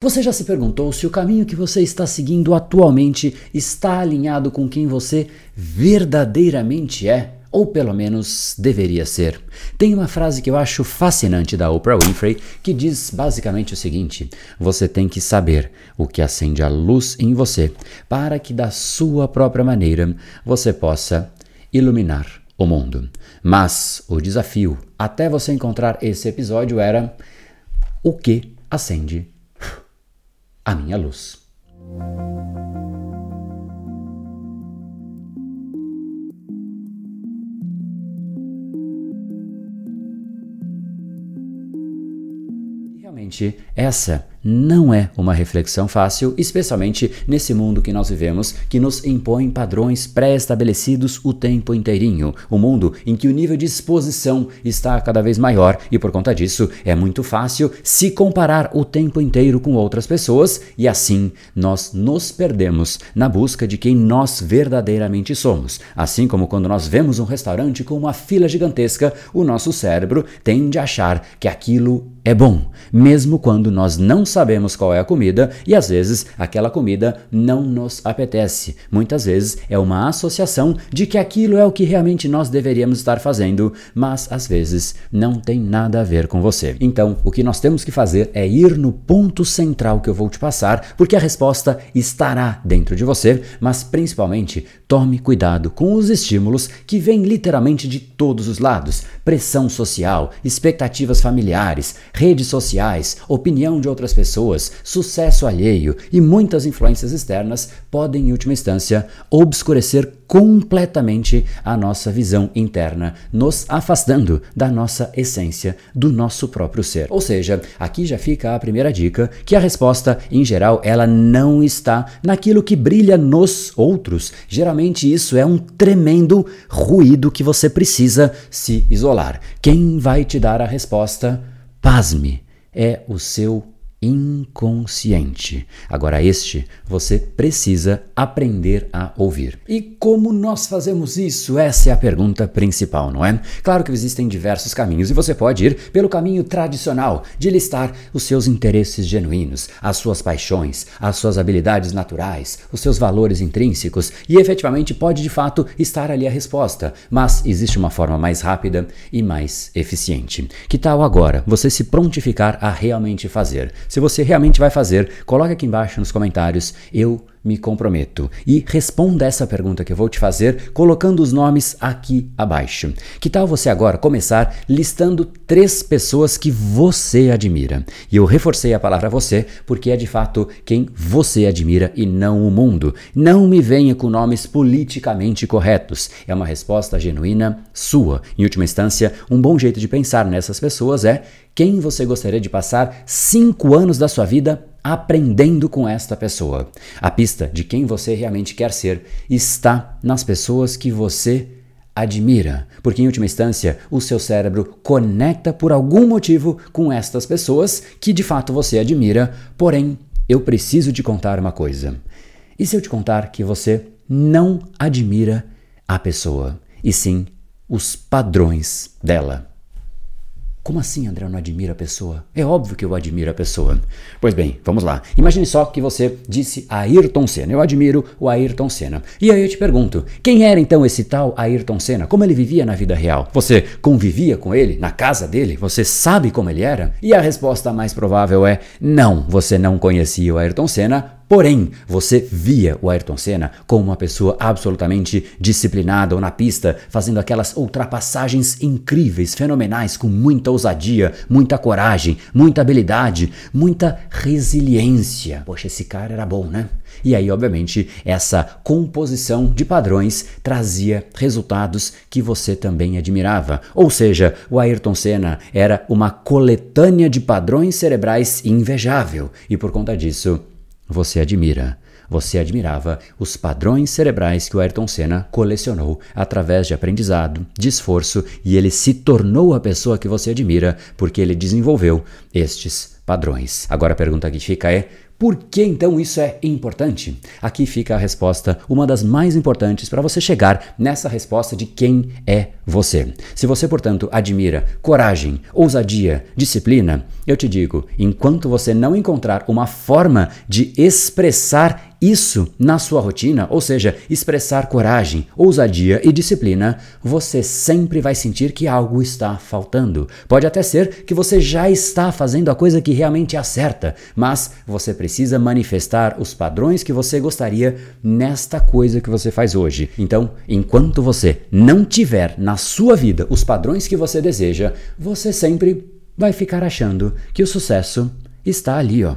Você já se perguntou se o caminho que você está seguindo atualmente está alinhado com quem você verdadeiramente é? Ou pelo menos deveria ser. Tem uma frase que eu acho fascinante da Oprah Winfrey que diz basicamente o seguinte: Você tem que saber o que acende a luz em você para que, da sua própria maneira, você possa iluminar o mundo. Mas o desafio até você encontrar esse episódio era o que acende a minha luz. Realmente, essa não é uma reflexão fácil, especialmente nesse mundo que nós vivemos, que nos impõe padrões pré-estabelecidos o tempo inteirinho. Um mundo em que o nível de exposição está cada vez maior e por conta disso é muito fácil se comparar o tempo inteiro com outras pessoas e assim nós nos perdemos na busca de quem nós verdadeiramente somos. Assim como quando nós vemos um restaurante com uma fila gigantesca, o nosso cérebro tende a achar que aquilo é bom, mesmo quando nós não sabemos qual é a comida e às vezes aquela comida não nos apetece. Muitas vezes é uma associação de que aquilo é o que realmente nós deveríamos estar fazendo, mas às vezes não tem nada a ver com você. Então, o que nós temos que fazer é ir no ponto central que eu vou te passar, porque a resposta estará dentro de você, mas principalmente tome cuidado com os estímulos que vêm literalmente de todos os lados: pressão social, expectativas familiares, redes sociais, opinião de outras pessoas, sucesso alheio e muitas influências externas podem, em última instância, obscurecer completamente a nossa visão interna, nos afastando da nossa essência, do nosso próprio ser. Ou seja, aqui já fica a primeira dica que a resposta, em geral, ela não está naquilo que brilha nos outros. Geralmente isso é um tremendo ruído que você precisa se isolar. Quem vai te dar a resposta? Pasme, é o seu inconsciente. Agora, este você precisa aprender a ouvir. E como nós fazemos isso? Essa é a pergunta principal, não é? Claro que existem diversos caminhos e você pode ir pelo caminho tradicional de listar os seus interesses genuínos, as suas paixões, as suas habilidades naturais, os seus valores intrínsecos e efetivamente pode de fato estar ali a resposta. Mas existe uma forma mais rápida e mais eficiente. Que tal agora você se prontificar a realmente fazer? Se você realmente vai fazer, coloque aqui embaixo nos comentários. Eu me comprometo. E responda essa pergunta que eu vou te fazer colocando os nomes aqui abaixo. Que tal você agora começar listando três pessoas que você admira? E eu reforcei a palavra você porque é de fato quem você admira e não o mundo. Não me venha com nomes politicamente corretos. É uma resposta genuína sua. Em última instância, um bom jeito de pensar nessas pessoas é quem você gostaria de passar cinco anos da sua vida aprendendo com esta pessoa. A pista de quem você realmente quer ser está nas pessoas que você admira, porque em última instância o seu cérebro conecta por algum motivo com estas pessoas que de fato você admira. Porém, eu preciso te contar uma coisa. E se eu te contar que você não admira a pessoa, e sim os padrões dela? Como assim, André, eu não admiro a pessoa? É óbvio que eu admiro a pessoa. Pois bem, vamos lá. Imagine só que você disse Ayrton Senna. Eu admiro o Ayrton Senna. E aí eu te pergunto, quem era então esse tal Ayrton Senna? Como ele vivia na vida real? Você convivia com ele na casa dele? Você sabe como ele era? E a resposta mais provável é não, você não conhecia o Ayrton Senna, Porém, você via o Ayrton Senna como uma pessoa absolutamente disciplinada ou na pista, fazendo aquelas ultrapassagens incríveis, fenomenais, com muita ousadia, muita coragem, muita habilidade, muita resiliência. Poxa, esse cara era bom, né? E aí, obviamente, essa composição de padrões trazia resultados que você também admirava. Ou seja, o Ayrton Senna era uma coletânea de padrões cerebrais invejável, e por conta disso, você admira. Você admirava os padrões cerebrais que o Ayrton Senna colecionou através de aprendizado, de esforço e ele se tornou a pessoa que você admira porque ele desenvolveu estes padrões. Agora a pergunta que fica é: Por que então isso é importante? Aqui fica a resposta, uma das mais importantes para você chegar nessa resposta de quem é você. Se você, portanto, admira coragem, ousadia, disciplina, eu te digo, enquanto você não encontrar uma forma de expressar isso na sua rotina, ou seja, expressar coragem, ousadia e disciplina, você sempre vai sentir que algo está faltando. Pode até ser que você já está fazendo a coisa que realmente é certa, mas você precisa manifestar os padrões que você gostaria nesta coisa que você faz hoje. Então, enquanto você não tiver na sua vida os padrões que você deseja, você sempre vai ficar achando que o sucesso está ali, ó,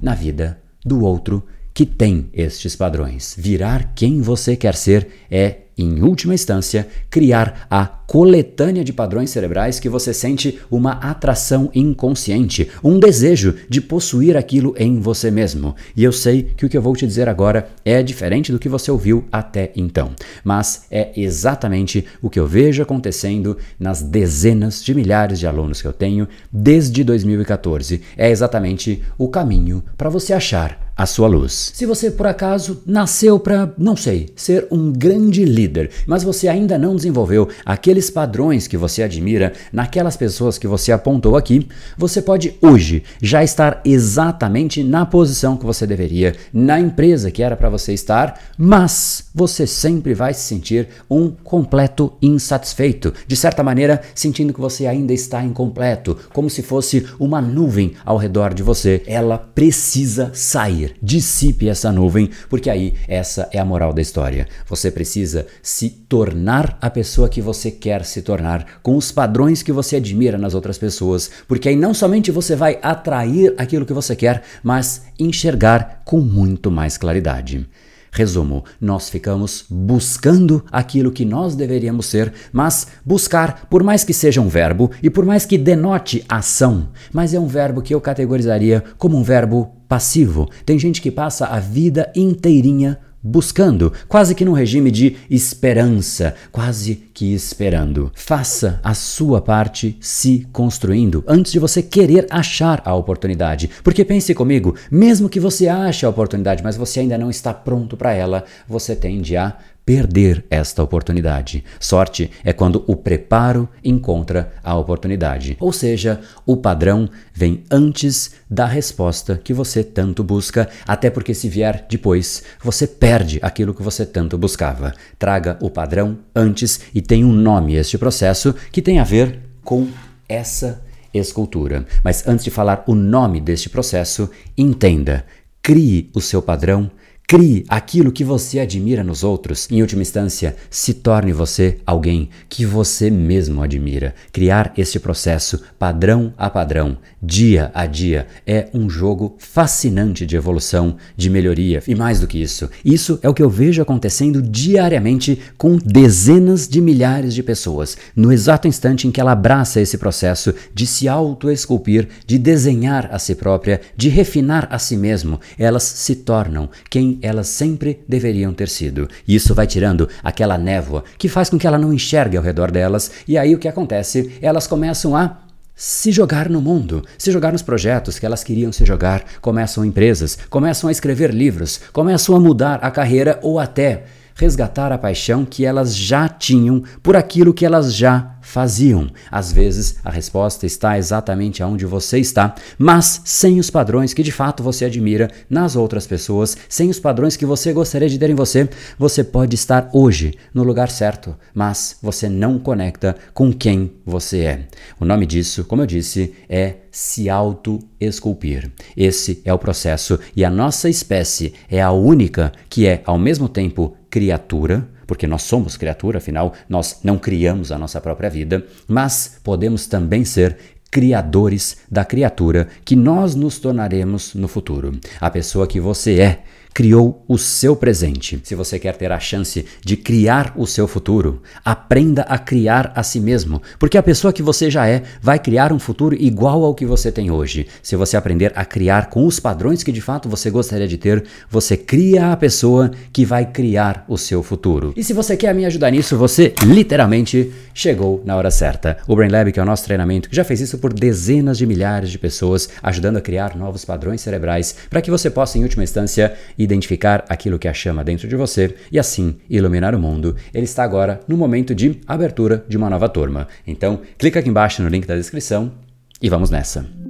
na vida do outro que tem estes padrões. Virar quem você quer ser é, em última instância, criar a coletânea de padrões cerebrais que você sente uma atração inconsciente, um desejo de possuir aquilo em você mesmo. E eu sei que o que eu vou te dizer agora é diferente do que você ouviu até então, mas é exatamente o que eu vejo acontecendo nas dezenas de milhares de alunos que eu tenho desde 2014. É exatamente o caminho para você achar a sua luz. Se você por acaso nasceu para, não sei, ser um grande líder, mas você ainda não desenvolveu aqueles padrões que você admira naquelas pessoas que você apontou aqui, você pode hoje já estar exatamente na posição que você deveria, na empresa que era para você estar, mas você sempre vai se sentir um completo insatisfeito, de certa maneira, sentindo que você ainda está incompleto, como se fosse uma nuvem ao redor de você. Ela precisa sair dissipe essa nuvem, porque aí essa é a moral da história. Você precisa se tornar a pessoa que você quer se tornar, com os padrões que você admira nas outras pessoas, porque aí não somente você vai atrair aquilo que você quer, mas enxergar com muito mais claridade. Resumo: nós ficamos buscando aquilo que nós deveríamos ser, mas buscar, por mais que seja um verbo e por mais que denote ação, mas é um verbo que eu categorizaria como um verbo passivo. Tem gente que passa a vida inteirinha buscando, quase que num regime de esperança, quase que esperando. Faça a sua parte se construindo antes de você querer achar a oportunidade. Porque pense comigo, mesmo que você ache a oportunidade, mas você ainda não está pronto para ela, você tende a perder esta oportunidade. Sorte é quando o preparo encontra a oportunidade. Ou seja, o padrão vem antes da resposta que você tanto busca, até porque se vier depois, você perde aquilo que você tanto buscava. Traga o padrão antes e tem um nome este processo que tem a ver com essa escultura. Mas antes de falar o nome deste processo, entenda, crie o seu padrão Crie aquilo que você admira nos outros. Em última instância, se torne você alguém que você mesmo admira. Criar este processo padrão a padrão, dia a dia, é um jogo fascinante de evolução, de melhoria. E mais do que isso, isso é o que eu vejo acontecendo diariamente com dezenas de milhares de pessoas. No exato instante em que ela abraça esse processo de se auto-esculpir, de desenhar a si própria, de refinar a si mesmo, elas se tornam quem elas sempre deveriam ter sido. E isso vai tirando aquela névoa que faz com que ela não enxergue ao redor delas, e aí o que acontece? Elas começam a se jogar no mundo, se jogar nos projetos que elas queriam se jogar, começam empresas, começam a escrever livros, começam a mudar a carreira ou até resgatar a paixão que elas já tinham por aquilo que elas já faziam. Às vezes a resposta está exatamente onde você está, mas sem os padrões que de fato você admira nas outras pessoas, sem os padrões que você gostaria de ter em você, você pode estar hoje no lugar certo, mas você não conecta com quem você é. O nome disso, como eu disse, é se auto-esculpir. Esse é o processo e a nossa espécie é a única que é ao mesmo tempo criatura, porque nós somos criatura, afinal, nós não criamos a nossa própria vida, mas podemos também ser criadores da criatura que nós nos tornaremos no futuro. A pessoa que você é criou o seu presente. Se você quer ter a chance de criar o seu futuro, aprenda a criar a si mesmo, porque a pessoa que você já é vai criar um futuro igual ao que você tem hoje. Se você aprender a criar com os padrões que de fato você gostaria de ter, você cria a pessoa que vai criar o seu futuro. E se você quer me ajudar nisso, você literalmente chegou na hora certa. O Brain Lab, que é o nosso treinamento, que já fez isso por dezenas de milhares de pessoas, ajudando a criar novos padrões cerebrais para que você possa, em última instância, identificar aquilo que a chama dentro de você e assim iluminar o mundo. Ele está agora no momento de abertura de uma nova turma. Então, clica aqui embaixo no link da descrição e vamos nessa.